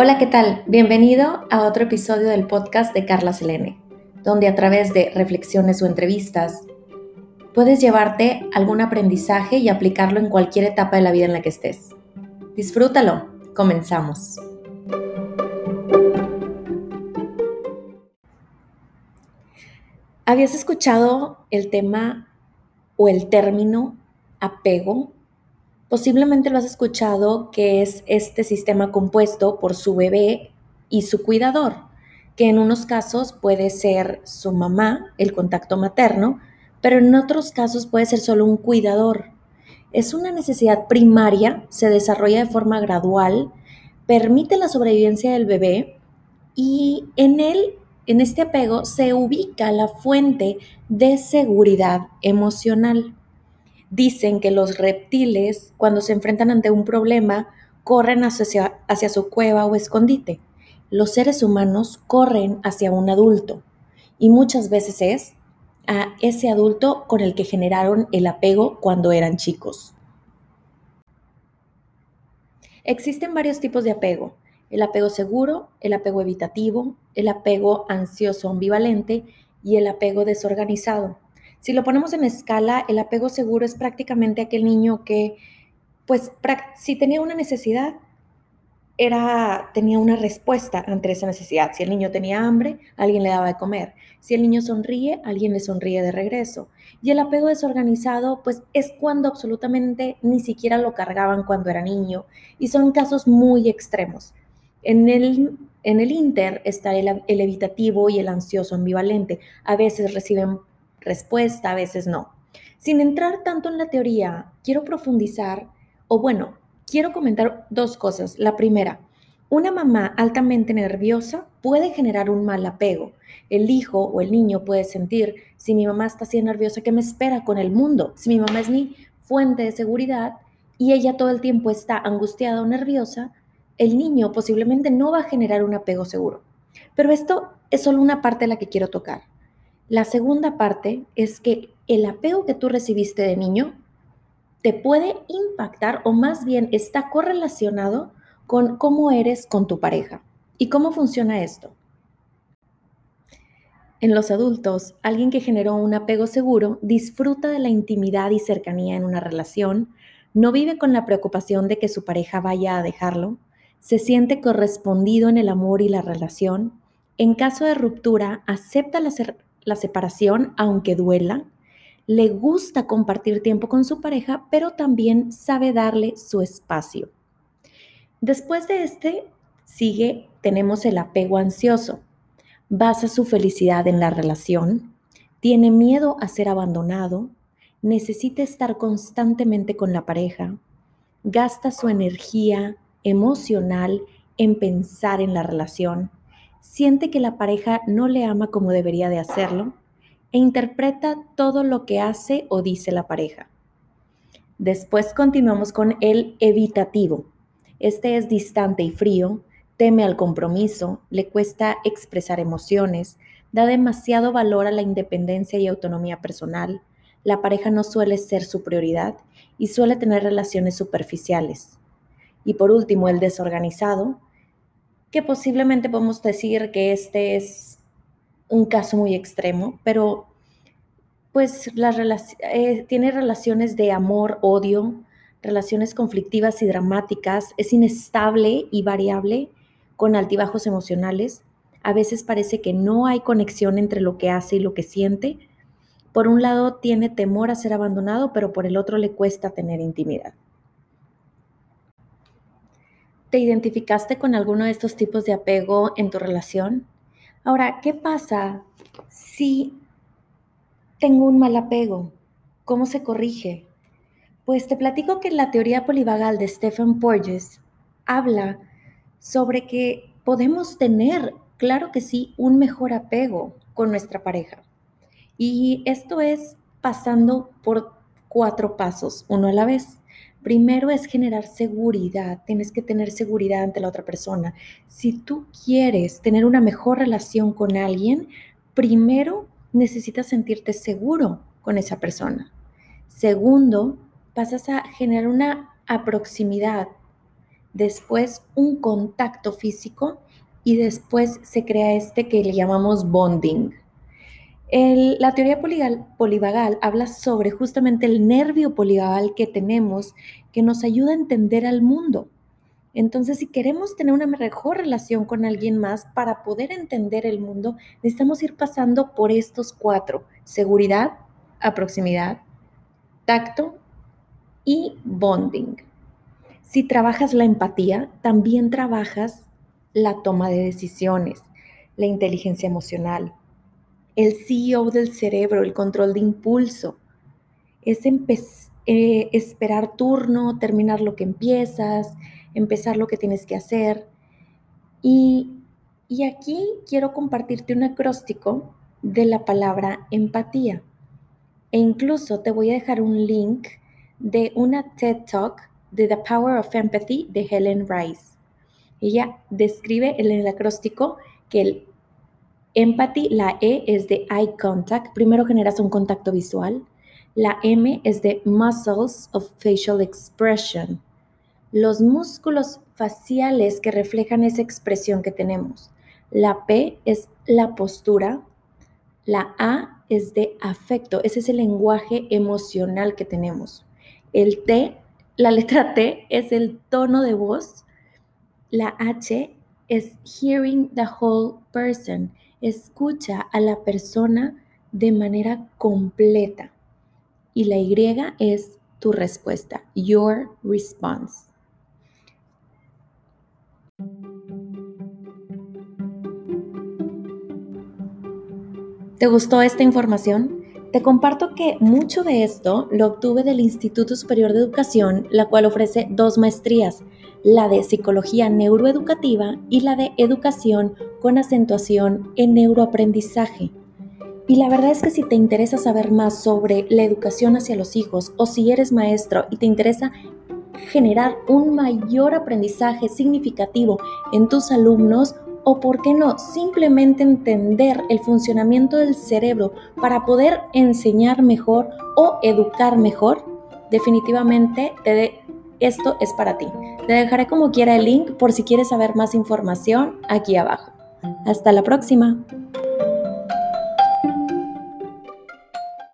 Hola, ¿qué tal? Bienvenido a otro episodio del podcast de Carla Selene, donde a través de reflexiones o entrevistas puedes llevarte algún aprendizaje y aplicarlo en cualquier etapa de la vida en la que estés. Disfrútalo. Comenzamos. ¿Habías escuchado el tema o el término apego? Posiblemente lo has escuchado que es este sistema compuesto por su bebé y su cuidador, que en unos casos puede ser su mamá, el contacto materno, pero en otros casos puede ser solo un cuidador. Es una necesidad primaria, se desarrolla de forma gradual, permite la sobrevivencia del bebé y en él, en este apego, se ubica la fuente de seguridad emocional. Dicen que los reptiles, cuando se enfrentan ante un problema, corren hacia, su cueva o escondite. Los seres humanos corren hacia un adulto y muchas veces es a ese adulto con el que generaron el apego cuando eran chicos. Existen varios tipos de apego. El apego seguro, el apego evitativo, el apego ansioso ambivalente y el apego desorganizado. Si lo ponemos en escala, el apego seguro es prácticamente aquel niño que, pues, si tenía una necesidad, era, tenía una respuesta ante esa necesidad. Si el niño tenía hambre, alguien le daba de comer. Si el niño sonríe, alguien le sonríe de regreso. Y el apego desorganizado, pues es cuando absolutamente ni siquiera lo cargaban cuando era niño. Y son casos muy extremos. En el, en el Inter está el, el evitativo y el ansioso ambivalente. A veces reciben respuesta, a veces no. Sin entrar tanto en la teoría, quiero profundizar, o bueno, quiero comentar dos cosas. La primera, una mamá altamente nerviosa puede generar un mal apego. El hijo o el niño puede sentir, si mi mamá está así nerviosa, ¿qué me espera con el mundo? Si mi mamá es mi fuente de seguridad y ella todo el tiempo está angustiada o nerviosa, el niño posiblemente no va a generar un apego seguro. Pero esto es solo una parte de la que quiero tocar. La segunda parte es que el apego que tú recibiste de niño te puede impactar o más bien está correlacionado con cómo eres con tu pareja. ¿Y cómo funciona esto? En los adultos, alguien que generó un apego seguro disfruta de la intimidad y cercanía en una relación, no vive con la preocupación de que su pareja vaya a dejarlo, se siente correspondido en el amor y la relación, en caso de ruptura acepta la, la separación, aunque duela, le gusta compartir tiempo con su pareja, pero también sabe darle su espacio. Después de este, sigue, tenemos el apego ansioso. Basa su felicidad en la relación, tiene miedo a ser abandonado, necesita estar constantemente con la pareja, gasta su energía emocional en pensar en la relación, siente que la pareja no le ama como debería de hacerlo e interpreta todo lo que hace o dice la pareja. Después continuamos con el evitativo. Este es distante y frío, teme al compromiso, le cuesta expresar emociones, da demasiado valor a la independencia y autonomía personal, la pareja no suele ser su prioridad y suele tener relaciones superficiales. Y por último, el desorganizado, que posiblemente podemos decir que este es un caso muy extremo, pero pues eh, tiene relaciones de amor, odio, relaciones conflictivas y dramáticas, es inestable y variable con altibajos emocionales. A veces parece que no hay conexión entre lo que hace y lo que siente. Por un lado tiene temor a ser abandonado, pero por el otro le cuesta tener intimidad. ¿Te identificaste con alguno de estos tipos de apego en tu relación? Ahora, ¿qué pasa si tengo un mal apego? ¿Cómo se corrige? Pues te platico que la teoría polivagal de Stephen Porges habla sobre que podemos tener, claro que sí, un mejor apego con nuestra pareja. Y esto es pasando por cuatro pasos, uno a la vez. Primero es generar seguridad, tienes que tener seguridad ante la otra persona. Si tú quieres tener una mejor relación con alguien, primero necesitas sentirte seguro con esa persona. Segundo, pasas a generar una proximidad después un contacto físico y después se crea este que le llamamos bonding. La teoría polivagal habla sobre justamente el nervio polivagal que tenemos que nos ayuda a entender al mundo. Entonces, si queremos tener una mejor relación con alguien más para poder entender el mundo, necesitamos ir pasando por estos cuatro. Seguridad, a proximidad, tacto y bonding. Si trabajas la empatía, también trabajas la toma de decisiones, la inteligencia emocional, el CEO del cerebro, el control de impulso. Es eh, esperar turno, terminar lo que empiezas, empezar lo que tienes que hacer. Y, y aquí quiero compartirte un acróstico de la palabra empatía. E incluso te voy a dejar un link de una TED Talk de The Power of Empathy de Helen Rice. Ella describe en el acróstico que el empathy, la E es de eye contact, primero generas un contacto visual. La M es de muscles of facial expression, los músculos faciales que reflejan esa expresión que tenemos. La P es la postura, la A es de afecto, ese es el lenguaje emocional que tenemos. El T, la letra T es el tono de voz. La H es hearing the whole person, escucha a la persona de manera completa. Y la Y es tu respuesta, your response. ¿Te gustó esta información? Te comparto que mucho de esto lo obtuve del Instituto Superior de Educación, la cual ofrece dos maestrías, la de Psicología Neuroeducativa y la de Educación con acentuación en neuroaprendizaje. Y la verdad es que si te interesa saber más sobre la educación hacia los hijos o si eres maestro y te interesa generar un mayor aprendizaje significativo en tus alumnos, o, por qué no, simplemente entender el funcionamiento del cerebro para poder enseñar mejor o educar mejor, definitivamente esto es para ti. Te dejaré como quiera el link por si quieres saber más información aquí abajo. Hasta la próxima.